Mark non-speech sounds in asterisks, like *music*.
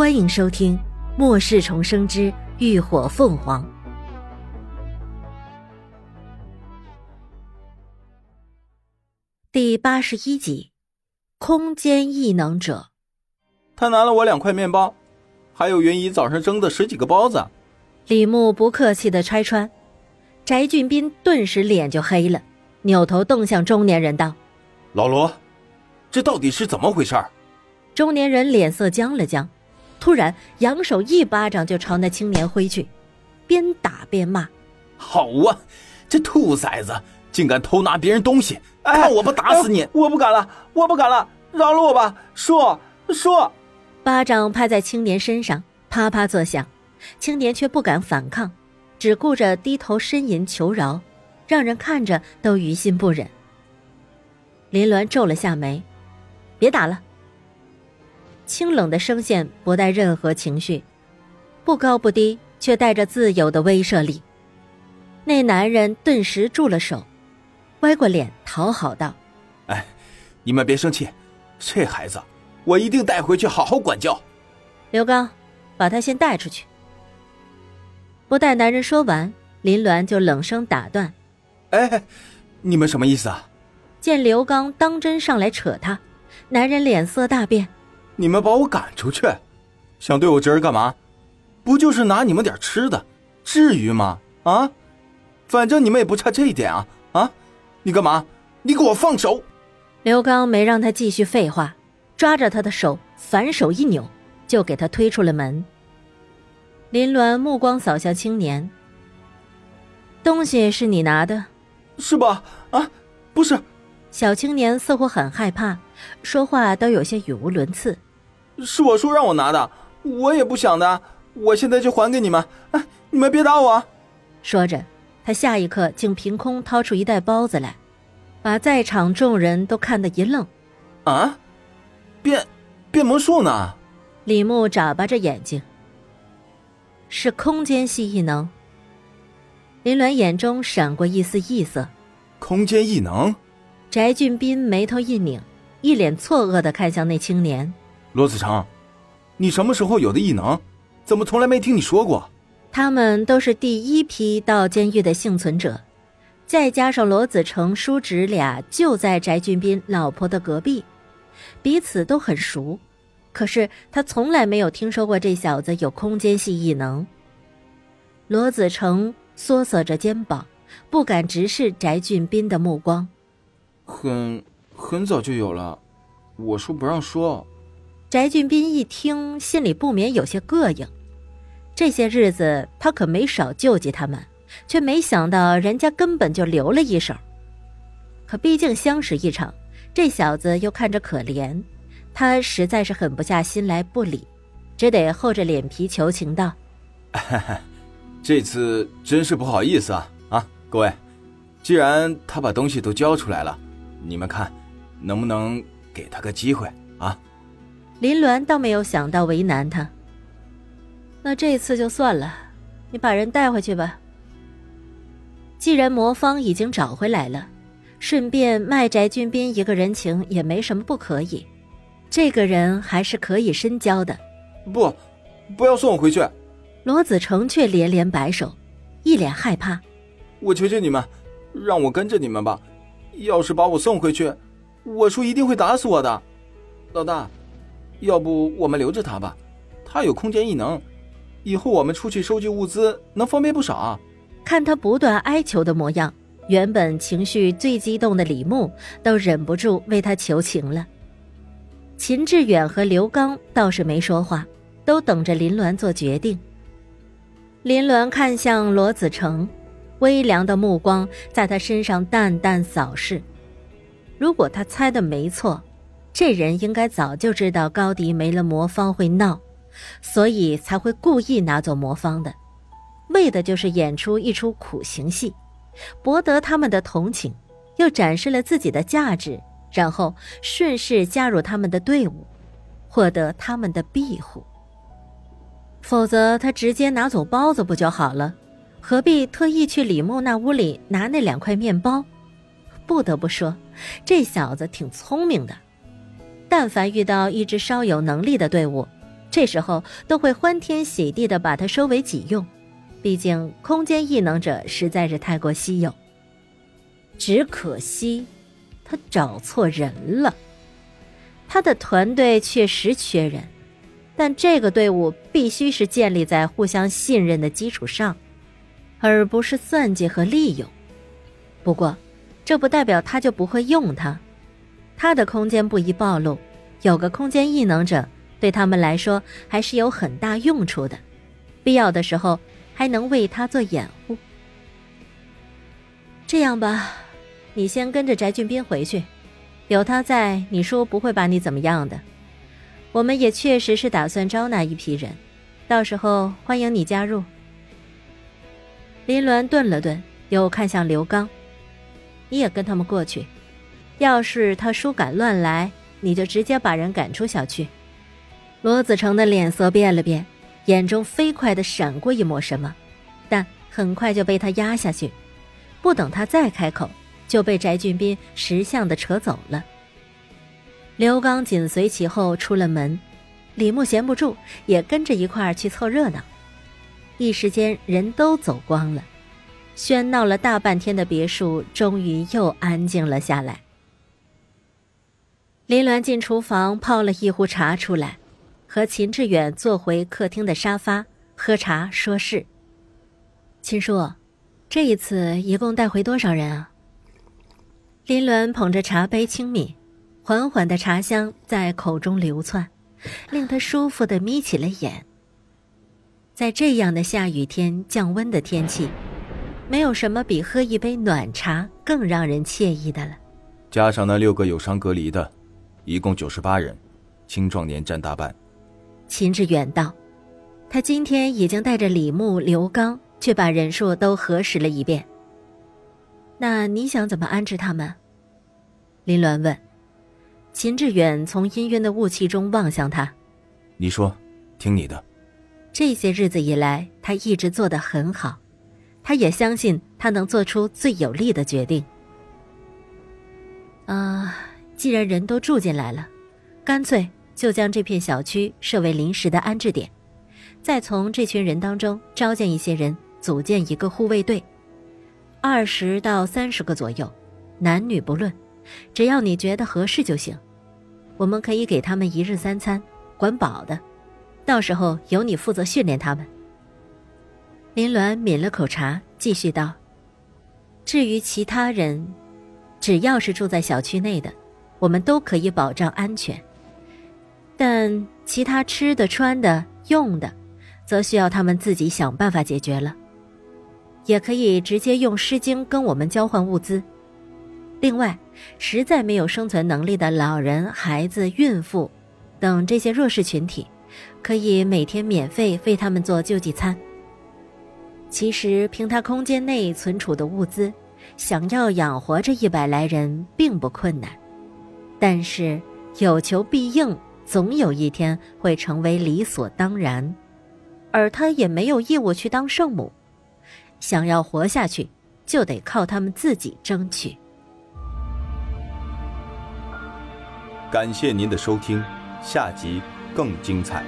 欢迎收听《末世重生之浴火凤凰》第八十一集：空间异能者。他拿了我两块面包，还有云姨早上蒸的十几个包子。李牧不客气的拆穿，翟俊斌顿时脸就黑了，扭头瞪向中年人道：“老罗，这到底是怎么回事？”中年人脸色僵了僵。突然，扬手一巴掌就朝那青年挥去，边打边骂：“好啊，这兔崽子竟敢偷拿别人东西！看我不打死你！我不敢了，我不敢了，饶了我吧！叔叔。”巴掌拍在青年身上，啪啪作响，青年却不敢反抗，只顾着低头呻吟求饶，让人看着都于心不忍。林鸾皱了下眉：“别打了。”清冷的声线不带任何情绪，不高不低，却带着自由的威慑力。那男人顿时住了手，歪过脸讨好道：“哎，你们别生气，这孩子我一定带回去好好管教。”刘刚，把他先带出去。不待男人说完，林鸾就冷声打断：“哎，你们什么意思啊？”见刘刚当真上来扯他，男人脸色大变。你们把我赶出去，想对我侄儿干嘛？不就是拿你们点吃的，至于吗？啊，反正你们也不差这一点啊！啊，你干嘛？你给我放手！刘刚没让他继续废话，抓着他的手反手一扭，就给他推出了门。林鸾目光扫向青年，东西是你拿的，是吧？啊，不是。小青年似乎很害怕，说话都有些语无伦次。是我叔让我拿的，我也不想的，我现在就还给你们。哎，你们别打我！说着，他下一刻竟凭空掏出一袋包子来，把在场众人都看得一愣。啊，变变魔术呢？李牧眨巴着眼睛，是空间系异能。林鸾眼中闪过一丝异色。空间异能？翟俊斌眉头一拧，一脸错愕的看向那青年。罗子成，你什么时候有的异能？怎么从来没听你说过？他们都是第一批到监狱的幸存者，再加上罗子成叔侄俩就在翟俊斌老婆的隔壁，彼此都很熟。可是他从来没有听说过这小子有空间系异能。罗子成缩缩着肩膀，不敢直视翟俊斌的目光。很很早就有了，我叔不让说。翟俊斌一听，心里不免有些膈应。这些日子他可没少救济他们，却没想到人家根本就留了一手。可毕竟相识一场，这小子又看着可怜，他实在是狠不下心来不理，只得厚着脸皮求情道：“ *laughs* 这次真是不好意思啊啊，各位，既然他把东西都交出来了，你们看，能不能给他个机会啊？”林鸾倒没有想到为难他，那这次就算了，你把人带回去吧。既然魔方已经找回来了，顺便卖翟俊斌一个人情也没什么不可以。这个人还是可以深交的。不，不要送我回去。罗子成却连连摆手，一脸害怕。我求求你们，让我跟着你们吧。要是把我送回去，我叔一定会打死我的。老大。要不我们留着他吧，他有空间异能，以后我们出去收集物资能方便不少。看他不断哀求的模样，原本情绪最激动的李牧都忍不住为他求情了。秦志远和刘刚倒是没说话，都等着林鸾做决定。林鸾看向罗子成，微凉的目光在他身上淡淡扫视。如果他猜的没错。这人应该早就知道高迪没了魔方会闹，所以才会故意拿走魔方的，为的就是演出一出苦行戏，博得他们的同情，又展示了自己的价值，然后顺势加入他们的队伍，获得他们的庇护。否则他直接拿走包子不就好了？何必特意去李牧那屋里拿那两块面包？不得不说，这小子挺聪明的。但凡遇到一支稍有能力的队伍，这时候都会欢天喜地的把它收为己用。毕竟空间异能者实在是太过稀有。只可惜，他找错人了。他的团队确实缺人，但这个队伍必须是建立在互相信任的基础上，而不是算计和利用。不过，这不代表他就不会用它。他的空间不宜暴露，有个空间异能者对他们来说还是有很大用处的。必要的时候。还能为他做掩护。这样吧，你先跟着翟俊斌回去，有他在，你叔不会把你怎么样的。我们也确实是打算招纳一批人，到时候欢迎你加入。林鸾顿了顿，又看向刘刚：“你也跟他们过去，要是他叔敢乱来，你就直接把人赶出小区。”罗子成的脸色变了变。眼中飞快的闪过一抹什么，但很快就被他压下去。不等他再开口，就被翟俊斌识相的扯走了。刘刚紧随其后出了门，李牧闲不住，也跟着一块儿去凑热闹。一时间人都走光了，喧闹了大半天的别墅终于又安静了下来。林鸾进厨房泡了一壶茶出来。和秦志远坐回客厅的沙发喝茶说事。秦叔，这一次一共带回多少人啊？林鸾捧着茶杯轻抿，缓缓的茶香在口中流窜，令他舒服的眯起了眼。在这样的下雨天、降温的天气，没有什么比喝一杯暖茶更让人惬意的了。加上那六个有伤隔离的，一共九十八人，青壮年占大半。秦志远道：“他今天已经带着李牧、刘刚去把人数都核实了一遍。那你想怎么安置他们？”林鸾问。秦志远从氤氲的雾气中望向他：“你说，听你的。”这些日子以来，他一直做得很好，他也相信他能做出最有利的决定。啊，既然人都住进来了，干脆。就将这片小区设为临时的安置点，再从这群人当中招建一些人，组建一个护卫队，二十到三十个左右，男女不论，只要你觉得合适就行。我们可以给他们一日三餐，管饱的，到时候由你负责训练他们。林鸾抿了口茶，继续道：“至于其他人，只要是住在小区内的，我们都可以保障安全。”但其他吃的、穿的、用的，则需要他们自己想办法解决了。也可以直接用诗经跟我们交换物资。另外，实在没有生存能力的老人、孩子、孕妇等这些弱势群体，可以每天免费为他们做救济餐。其实，凭他空间内存储的物资，想要养活这一百来人并不困难。但是，有求必应。总有一天会成为理所当然，而他也没有义务去当圣母。想要活下去，就得靠他们自己争取。感谢您的收听，下集更精彩。